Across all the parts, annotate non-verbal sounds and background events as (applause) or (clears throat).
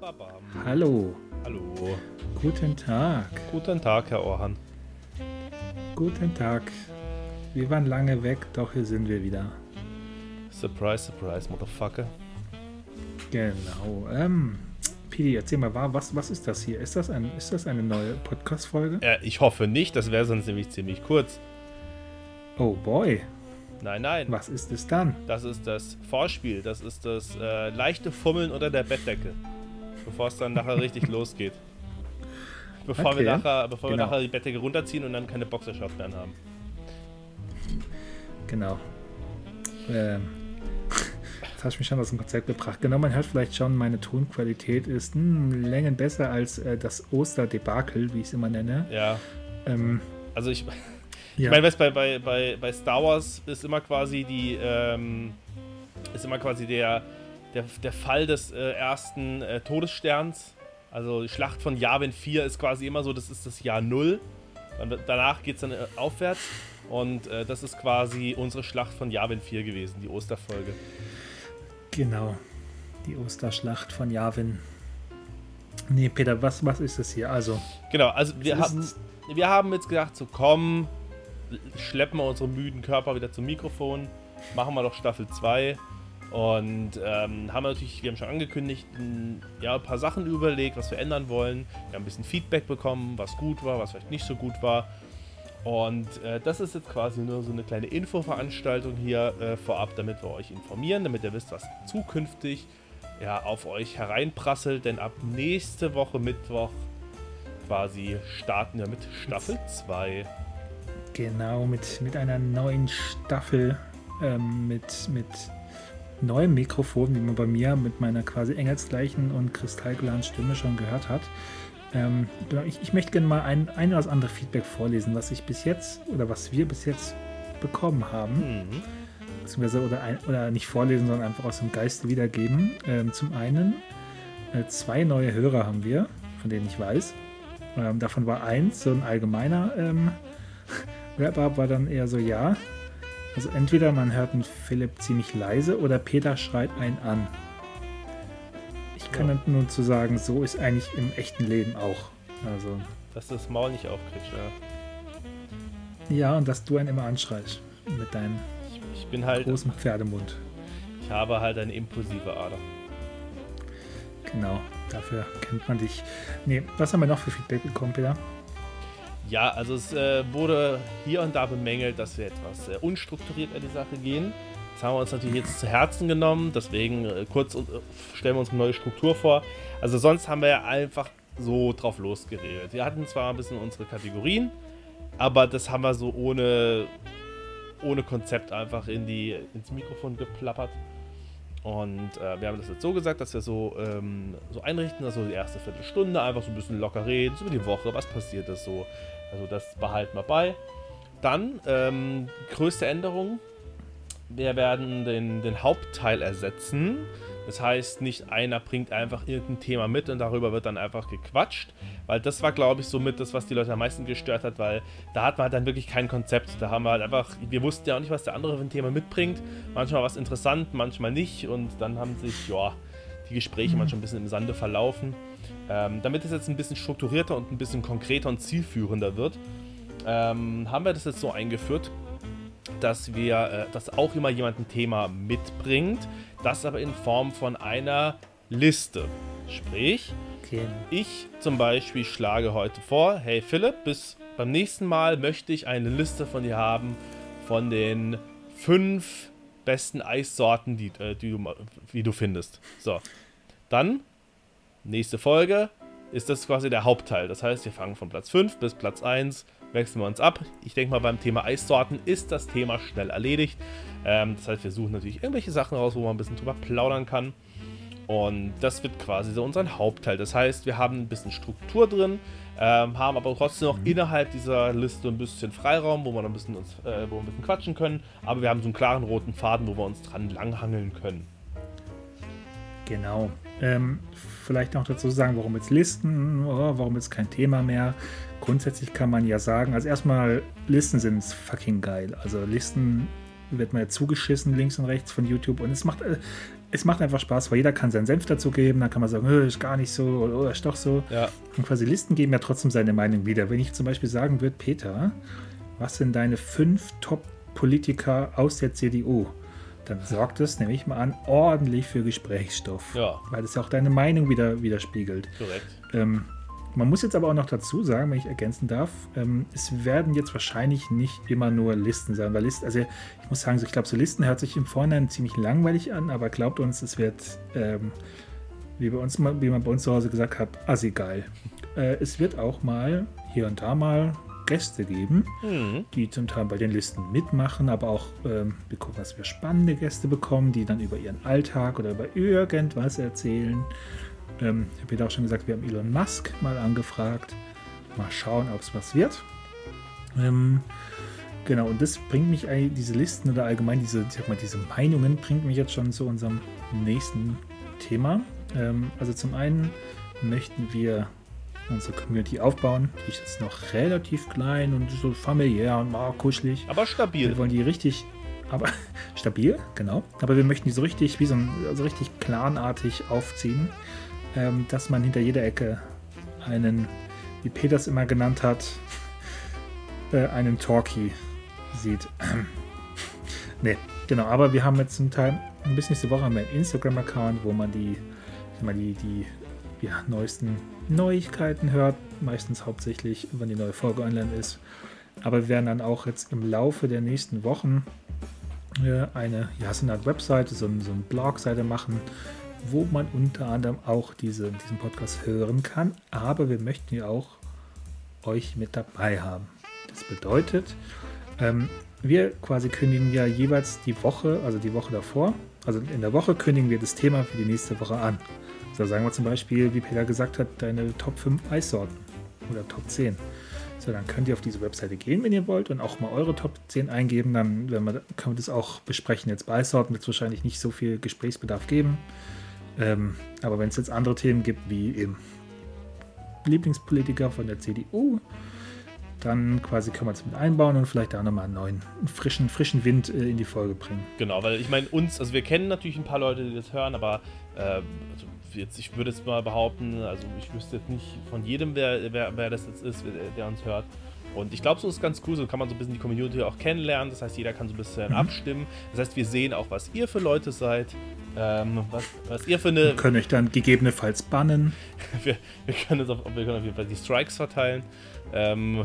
Babam. Hallo. Hallo. Guten Tag. Guten Tag, Herr Orhan. Guten Tag. Wir waren lange weg, doch hier sind wir wieder. Surprise, surprise, Motherfucker. Genau. Ähm, Pidi, erzähl mal, was, was ist das hier? Ist das, ein, ist das eine neue Podcast-Folge? Äh, ich hoffe nicht, das wäre sonst nämlich ziemlich kurz. Oh boy. Nein, nein. Was ist es dann? Das ist das Vorspiel. Das ist das äh, leichte Fummeln unter der Bettdecke. Bevor es dann nachher richtig (laughs) losgeht. Bevor, Okay, wir, nachher, bevor genau. wir nachher die Bettdecke runterziehen und dann keine Boxershorts mehr haben. Genau. Ähm, jetzt hast du mich schon aus dem Konzept gebracht. Genau, man hört vielleicht schon, meine Tonqualität ist hm, Längen besser als äh, das Osterdebakel, wie ich es immer nenne. Ja. Ähm, Also ich, (laughs) ja. Ich meine, weißt, bei, bei, bei, bei Star Wars ist immer quasi die, ähm, ist immer quasi der, der, der Fall des äh, ersten äh, Todessterns. Also die Schlacht von Yavin 4 ist quasi immer so, das ist das Jahr 0. Dann, danach geht es dann äh, aufwärts. Und äh, das ist quasi unsere Schlacht von Yavin 4 gewesen, die Osterfolge. Genau. Die Osterschlacht von Yavin. Nee, Peter, was, was ist es hier? Also, Genau, also wir haben, wir haben jetzt gedacht, so komm, schleppen wir unsere müden Körper wieder zum Mikrofon, machen wir doch Staffel 2 und ähm, haben natürlich, wir haben schon angekündigt, ein, ja, ein paar Sachen überlegt, was wir ändern wollen. Wir haben ein bisschen Feedback bekommen, was gut war, was vielleicht nicht so gut war. Und äh, das ist jetzt quasi nur so eine kleine Infoveranstaltung hier äh, vorab, damit wir euch informieren, damit ihr wisst, was zukünftig ja, auf euch hereinprasselt. Denn ab nächste Woche Mittwoch quasi starten wir mit Staffel 2. genau, mit, mit einer neuen Staffel, ähm, mit, mit neuem Mikrofon, wie man bei mir mit meiner quasi engelsgleichen und kristallklaren Stimme schon gehört hat. Ähm, ich, ich möchte gerne mal ein, ein oder das andere Feedback vorlesen, was ich bis jetzt oder was wir bis jetzt bekommen haben. Mhm. beziehungsweise oder, ein, oder nicht vorlesen, sondern einfach aus dem Geiste wiedergeben. Ähm, zum einen äh, zwei neue Hörer haben wir, von denen ich weiß. Ähm, davon war eins so ein allgemeiner ähm, (laughs) Wrap-up, war dann eher so ja. Also entweder man hört einen Philipp ziemlich leise oder Peter schreit einen an. Ich kann Ja. nur zu sagen, so ist eigentlich im echten Leben auch. Also Dass du das Maul nicht aufkriegst. Ja. ja, und dass du einen immer anschreist mit deinem Ich, ich bin halt, großen Pferdemund. ich habe halt eine impulsive Ader. Genau, dafür kennt man dich. Nee, was haben wir noch für Feedback bekommen, Peter? Ja, also es äh, wurde hier und da bemängelt, dass wir etwas äh, unstrukturiert an die Sache gehen. Das haben wir uns natürlich jetzt zu Herzen genommen, deswegen äh, kurz stellen wir uns eine neue Struktur vor. Also sonst haben wir ja einfach so drauf losgeredet. Wir hatten zwar ein bisschen unsere Kategorien, aber das haben wir so ohne, ohne Konzept einfach in die, ins Mikrofon geplappert. Und äh, wir haben das jetzt so gesagt, dass wir so, ähm, so einrichten, also die erste Viertelstunde einfach so ein bisschen locker reden, so über die Woche, was passiert ist so. Also das behalten wir bei. Dann, ähm, größte Änderung, wir werden den, den Hauptteil ersetzen. Das heißt, nicht einer bringt einfach irgendein Thema mit und darüber wird dann einfach gequatscht. Weil das war, glaube ich, somit das, was die Leute am meisten gestört hat, weil da hat man halt dann wirklich kein Konzept. Da haben wir halt einfach, wir wussten ja auch nicht, was der andere für ein Thema mitbringt. Manchmal was interessant, manchmal nicht. Und dann haben sich, ja, die Gespräche manchmal ein bisschen im Sande verlaufen. Ähm, damit es jetzt ein bisschen strukturierter und ein bisschen konkreter und zielführender wird, ähm, haben wir das jetzt so eingeführt, dass wir, äh, dass auch immer jemand ein Thema mitbringt, das aber in Form von einer Liste. Sprich, Okay. ich zum Beispiel schlage heute vor, hey Philipp, bis beim nächsten Mal möchte ich eine Liste von dir haben von den fünf besten Eissorten, die, äh, die, du, wie du findest. So, dann nächste Folge ist das quasi der Hauptteil. Das heißt, wir fangen von Platz 5 bis Platz 1, wechseln wir uns ab. Ich denke mal, beim Thema Eissorten ist das Thema schnell erledigt. Ähm, das heißt, wir suchen natürlich irgendwelche Sachen raus, wo man ein bisschen drüber plaudern kann. Und das wird quasi so unser Hauptteil. Das heißt, wir haben ein bisschen Struktur drin, ähm, haben aber trotzdem noch innerhalb dieser Liste ein bisschen Freiraum, wo wir, ein bisschen uns, äh, wo wir ein bisschen quatschen können. Aber wir haben so einen klaren roten Faden, wo wir uns dran langhangeln können. Genau. Ähm, vielleicht noch dazu sagen, warum jetzt Listen, oh, warum jetzt kein Thema mehr. Grundsätzlich kann man ja sagen, also erstmal, Listen sind fucking geil. Also Listen wird man ja zugeschissen links und rechts von YouTube und es macht, äh, es macht einfach Spaß, weil jeder kann seinen Senf dazu geben. Dann kann man sagen, oh, ist gar nicht so oder oh, ist doch so. Ja. Und quasi Listen geben ja trotzdem seine Meinung wieder. Wenn ich zum Beispiel sagen würde, Peter, was sind deine fünf Top-Politiker aus der CDU? Dann sorgt das, nehme ich mal an, ordentlich für Gesprächsstoff. Ja. Weil das ja auch deine Meinung wieder widerspiegelt. Korrekt. Ähm, man muss jetzt aber auch noch dazu sagen, wenn ich ergänzen darf, ähm, es werden jetzt wahrscheinlich nicht immer nur Listen sein, weil Listen, also ich muss sagen, so, ich glaube, so Listen hört sich im Vorhinein ziemlich langweilig an, aber glaubt uns, es wird, ähm, wie, bei uns, wie man bei uns zu Hause gesagt hat, assi geil. Äh, es wird auch mal hier und da mal Gäste geben, Mhm. die zum Teil bei den Listen mitmachen, aber auch ähm, wir gucken, was wir spannende Gäste bekommen, die dann über ihren Alltag oder über irgendwas erzählen. Ähm, ich habe ja auch schon gesagt, wir haben Elon Musk mal angefragt. Mal schauen, ob es was wird. Ähm, genau, und das bringt mich diese Listen oder allgemein diese, ich sag mal, diese Meinungen, bringt mich jetzt schon zu unserem nächsten Thema. Ähm, also zum einen möchten wir unsere Community aufbauen. Die ist jetzt noch relativ klein und so familiär und mal kuschelig. Aber stabil. Wir wollen die richtig, aber (laughs) stabil, genau. Aber wir möchten die so richtig, wie so ein, also richtig planartig aufziehen, ähm, dass man hinter jeder Ecke einen, wie Peters immer genannt hat, (laughs) äh, einen Talkie sieht. (clears throat) ne, genau. Aber wir haben jetzt zum Teil, bis nächste Woche haben wir einen Instagram-Account, wo man die, mal die, die ja, neuesten Neuigkeiten hört. Meistens hauptsächlich, wenn die neue Folge online ist. Aber wir werden dann auch jetzt im Laufe der nächsten Wochen äh, eine, ja, so eine Art Webseite, so, so eine Blogseite machen, wo man unter anderem auch diese, diesen Podcast hören kann. Aber wir möchten ja auch euch mit dabei haben. Das bedeutet, ähm, wir quasi kündigen ja jeweils die Woche, also die Woche davor, also in der Woche kündigen wir das Thema für die nächste Woche an. So sagen wir zum Beispiel, wie Peter gesagt hat, deine Top 5 Eissorten oder Top 10. So, dann könnt ihr auf diese Webseite gehen, wenn ihr wollt, und auch mal eure Top 10 eingeben. Dann wenn wir, können wir das auch besprechen. Jetzt bei Eissorten wird es wahrscheinlich nicht so viel Gesprächsbedarf geben. Ähm, aber wenn es jetzt andere Themen gibt, wie eben Lieblingspolitiker von der CDU, dann quasi können wir es mit einbauen und vielleicht da nochmal einen neuen, frischen, frischen Wind äh, in die Folge bringen. Genau, weil ich meine, uns, also wir kennen natürlich ein paar Leute, die das hören, aber äh, also jetzt, ich würde jetzt mal behaupten, also ich wüsste jetzt nicht von jedem, wer, wer, wer das jetzt ist, der uns hört. Und ich glaube, so ist ganz cool, so kann man so ein bisschen die Community auch kennenlernen. Das heißt, jeder kann so ein bisschen Mhm. abstimmen. Das heißt, wir sehen auch, was ihr für Leute seid, ähm, was, was ihr für eine. Wir können euch dann gegebenenfalls bannen. (laughs) wir, wir können auf, wir können auf jeden Fall die Strikes verteilen. Ähm,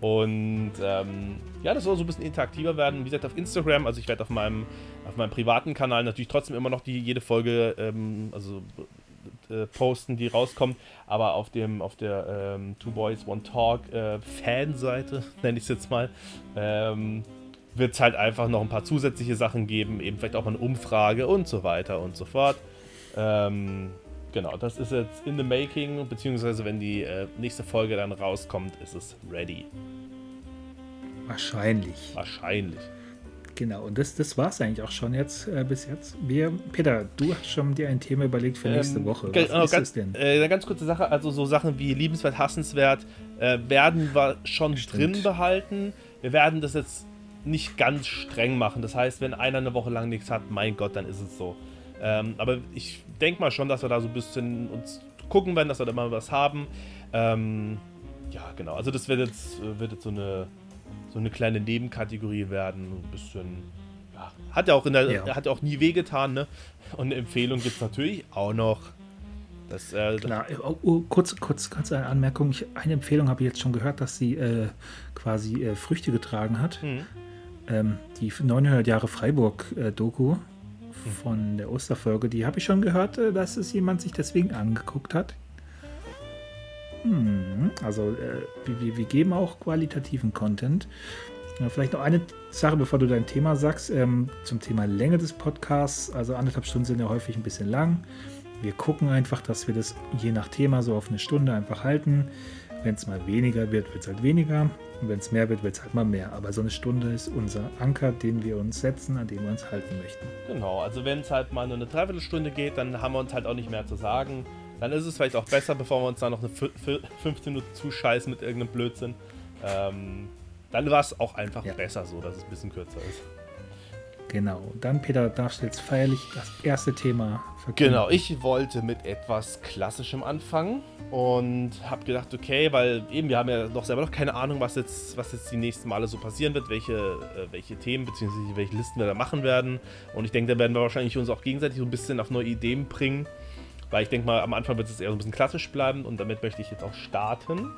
und ähm, ja, das soll so ein bisschen interaktiver werden. Wie gesagt, auf Instagram, also ich werde auf meinem, auf meinem privaten Kanal natürlich trotzdem immer noch die jede Folge ähm, also, äh, posten, die rauskommt, aber auf dem auf der ähm, Two Boys One Talk äh, Fanseite, (laughs) nenne ich es jetzt mal, ähm, wird es halt einfach noch ein paar zusätzliche Sachen geben, eben vielleicht auch mal eine Umfrage und so weiter und so fort. Ähm, genau, das ist jetzt in the making, beziehungsweise wenn die äh, nächste Folge dann rauskommt, ist es ready. Wahrscheinlich. Wahrscheinlich. Genau, und das, das war es eigentlich auch schon jetzt äh, bis jetzt. Wir, Peter, du hast schon dir ein Thema überlegt für nächste Ähm, Woche. Was genau, ist ganz, es denn? Äh, eine ganz kurze Sache, also so Sachen wie liebenswert, hassenswert äh, werden wir schon Stimmt. drin behalten. Wir werden das jetzt nicht ganz streng machen. Das heißt, wenn einer eine Woche lang nichts hat, mein Gott, dann ist es so. Ähm, aber ich denke mal schon, dass wir da so ein bisschen uns gucken werden, dass wir da mal was haben. Ähm, ja, genau. Also das wird jetzt, äh, wird jetzt so eine so eine kleine Nebenkategorie werden. Ein bisschen. Ja, hat ja auch in der, Ja. hat auch nie wehgetan, ne? Und eine Empfehlung gibt es natürlich auch noch. Das, äh, Klar, oh, oh, kurz, kurz, kurz eine Anmerkung. Ich, eine Empfehlung habe ich jetzt schon gehört, dass sie äh, quasi äh, Früchte getragen hat. Mhm. Ähm, die 900 Jahre Freiburg-Doku von der Osterfolge, die habe ich schon gehört, äh, dass es jemand sich deswegen angeguckt hat. Hm, also äh, wir, wir, geben auch qualitativen Content. Ja, vielleicht noch eine Sache, bevor du dein Thema sagst, ähm, zum Thema Länge des Podcasts. Also anderthalb Stunden sind ja häufig ein bisschen lang. Wir gucken einfach, dass wir das je nach Thema so auf eine Stunde einfach halten. Wenn es mal weniger wird, wird es halt weniger. Und wenn es mehr wird, wird es halt mal mehr. Aber so eine Stunde ist unser Anker, den wir uns setzen, an dem wir uns halten möchten. Genau, also wenn es halt mal nur eine Dreiviertelstunde geht, dann haben wir uns halt auch nicht mehr zu sagen. Dann ist es vielleicht auch besser, bevor wir uns da noch eine fü- fü- 15 Minuten zuscheißen mit irgendeinem Blödsinn. Ähm, dann war es auch einfach Ja. besser so, dass es ein bisschen kürzer ist. Genau. Dann, Peter, darfst du jetzt feierlich das erste Thema verkünden. Genau, ich wollte mit etwas Klassischem anfangen und habe gedacht, okay, weil eben wir haben ja noch selber noch keine Ahnung, was jetzt, was jetzt die nächsten Male so passieren wird, welche, äh, welche Themen bzw. welche Listen wir da machen werden. Und ich denke, da werden wir wahrscheinlich uns auch gegenseitig so ein bisschen auf neue Ideen bringen, weil ich denke mal, am Anfang wird es eher so ein bisschen klassisch bleiben und damit möchte ich jetzt auch starten.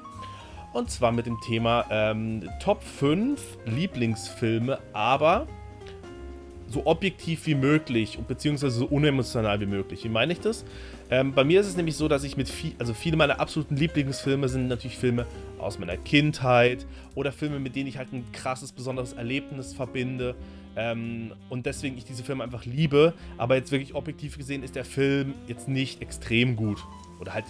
Und zwar mit dem Thema ähm, Top 5 Lieblingsfilme, aber so objektiv wie möglich, beziehungsweise so unemotional wie möglich. Wie meine ich das? Ähm, bei mir ist es nämlich so, dass ich mit viel, also viele meiner absoluten Lieblingsfilme sind natürlich Filme aus meiner Kindheit oder Filme, mit denen ich halt ein krasses, besonderes Erlebnis verbinde. Ähm, und deswegen ich diese Filme einfach liebe. Aber jetzt wirklich objektiv gesehen ist der Film jetzt nicht extrem gut. Oder halt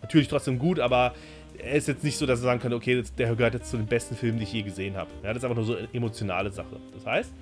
natürlich trotzdem gut, aber er ist jetzt nicht so, dass er sagen könnte, okay, der gehört jetzt zu den besten Filmen, die ich je gesehen habe. Ja, das ist einfach nur so eine emotionale Sache. Das heißt,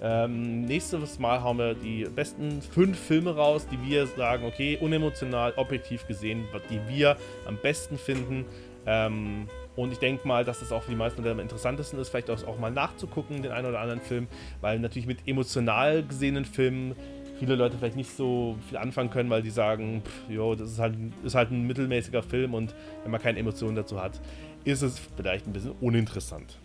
ähm, nächstes Mal hauen wir die besten fünf Filme raus, die wir sagen, okay, unemotional, objektiv gesehen, die wir am besten finden. Ähm, und ich denke mal, dass das auch für die meisten am interessantesten ist, vielleicht auch, auch mal nachzugucken, den einen oder anderen Film, weil natürlich mit emotional gesehenen Filmen viele Leute vielleicht nicht so viel anfangen können, weil die sagen, pff, jo, das ist halt, ist halt ein mittelmäßiger Film und wenn man keine Emotionen dazu hat, ist es vielleicht ein bisschen uninteressant.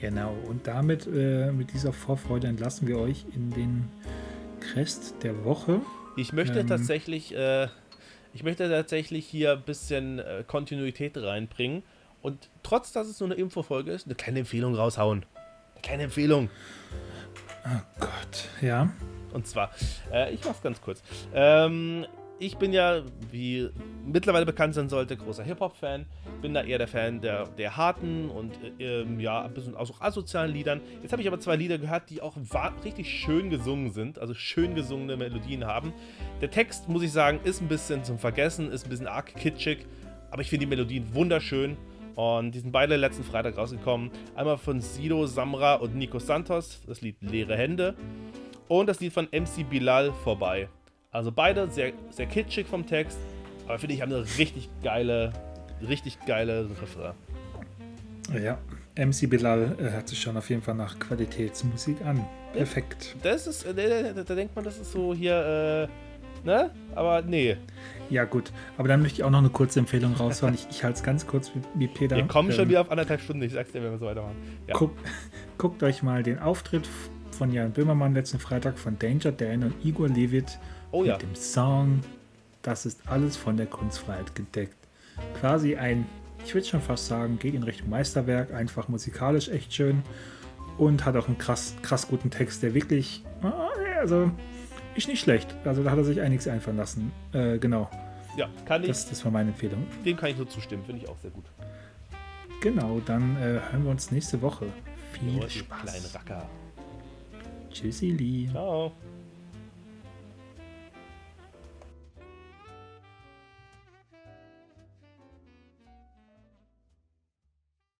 Genau, und damit, äh, mit dieser Vorfreude entlassen wir euch in den Rest der Woche. Ich möchte ähm, tatsächlich, äh, ich möchte tatsächlich hier ein bisschen äh, Kontinuität reinbringen und trotz, dass es nur eine Infofolge ist, eine kleine Empfehlung raushauen. Eine kleine Empfehlung. Oh Gott, ja. Und zwar, äh, ich mach's ganz kurz. Ähm, ich bin ja, wie mittlerweile bekannt sein sollte, großer Hip-Hop-Fan. Bin da eher der Fan der, der harten und äh, ja, ein bisschen auch asozialen Liedern. Jetzt habe ich aber zwei Lieder gehört, die auch richtig schön gesungen sind, also schön gesungene Melodien haben. Der Text, muss ich sagen, ist ein bisschen zum Vergessen, ist ein bisschen arg kitschig, aber ich finde die Melodien wunderschön. Und die sind beide letzten Freitag rausgekommen. Einmal von Sido, Samra und Nico Santos, das Lied Leere Hände. Und das Lied von MC Bilal vorbei. Also beide sehr, sehr kitschig vom Text, aber finde ich haben eine richtig geile, richtig geile Refrain. Ja, MC Bilal äh, hört sich schon auf jeden Fall nach Qualitätsmusik an. Perfekt. Das ist, äh, da, da, denkt man, das ist so hier, äh, ne? Aber nee. Ja, gut. Aber dann möchte ich auch noch eine kurze Empfehlung raushauen. ich, ich halte es ganz kurz wie, wie Peter. Wir kommen ähm, schon wieder auf anderthalb Stunden, ich sag's dir, wenn wir so weitermachen. Ja. Guck, guckt euch mal den Auftritt von Jan Böhmermann letzten Freitag von Danger Dan und Igor Levit Oh ja. Mit dem Song. Das ist alles von der Kunstfreiheit gedeckt. Quasi ein, ich würde schon fast sagen, geht in Richtung Meisterwerk. Einfach musikalisch echt schön. Und hat auch einen krass, krass guten Text, der wirklich, ah, also, ist nicht schlecht. Also da hat er sich einiges einfallen lassen. Äh, genau. Ja, kann ich. Das, das war meine Empfehlung. Dem kann ich nur zustimmen, finde ich auch sehr gut. Genau, dann äh, hören wir uns nächste Woche. Viel oh, Spaß. Kleine Racker. Tschüssi, Lee. Ciao.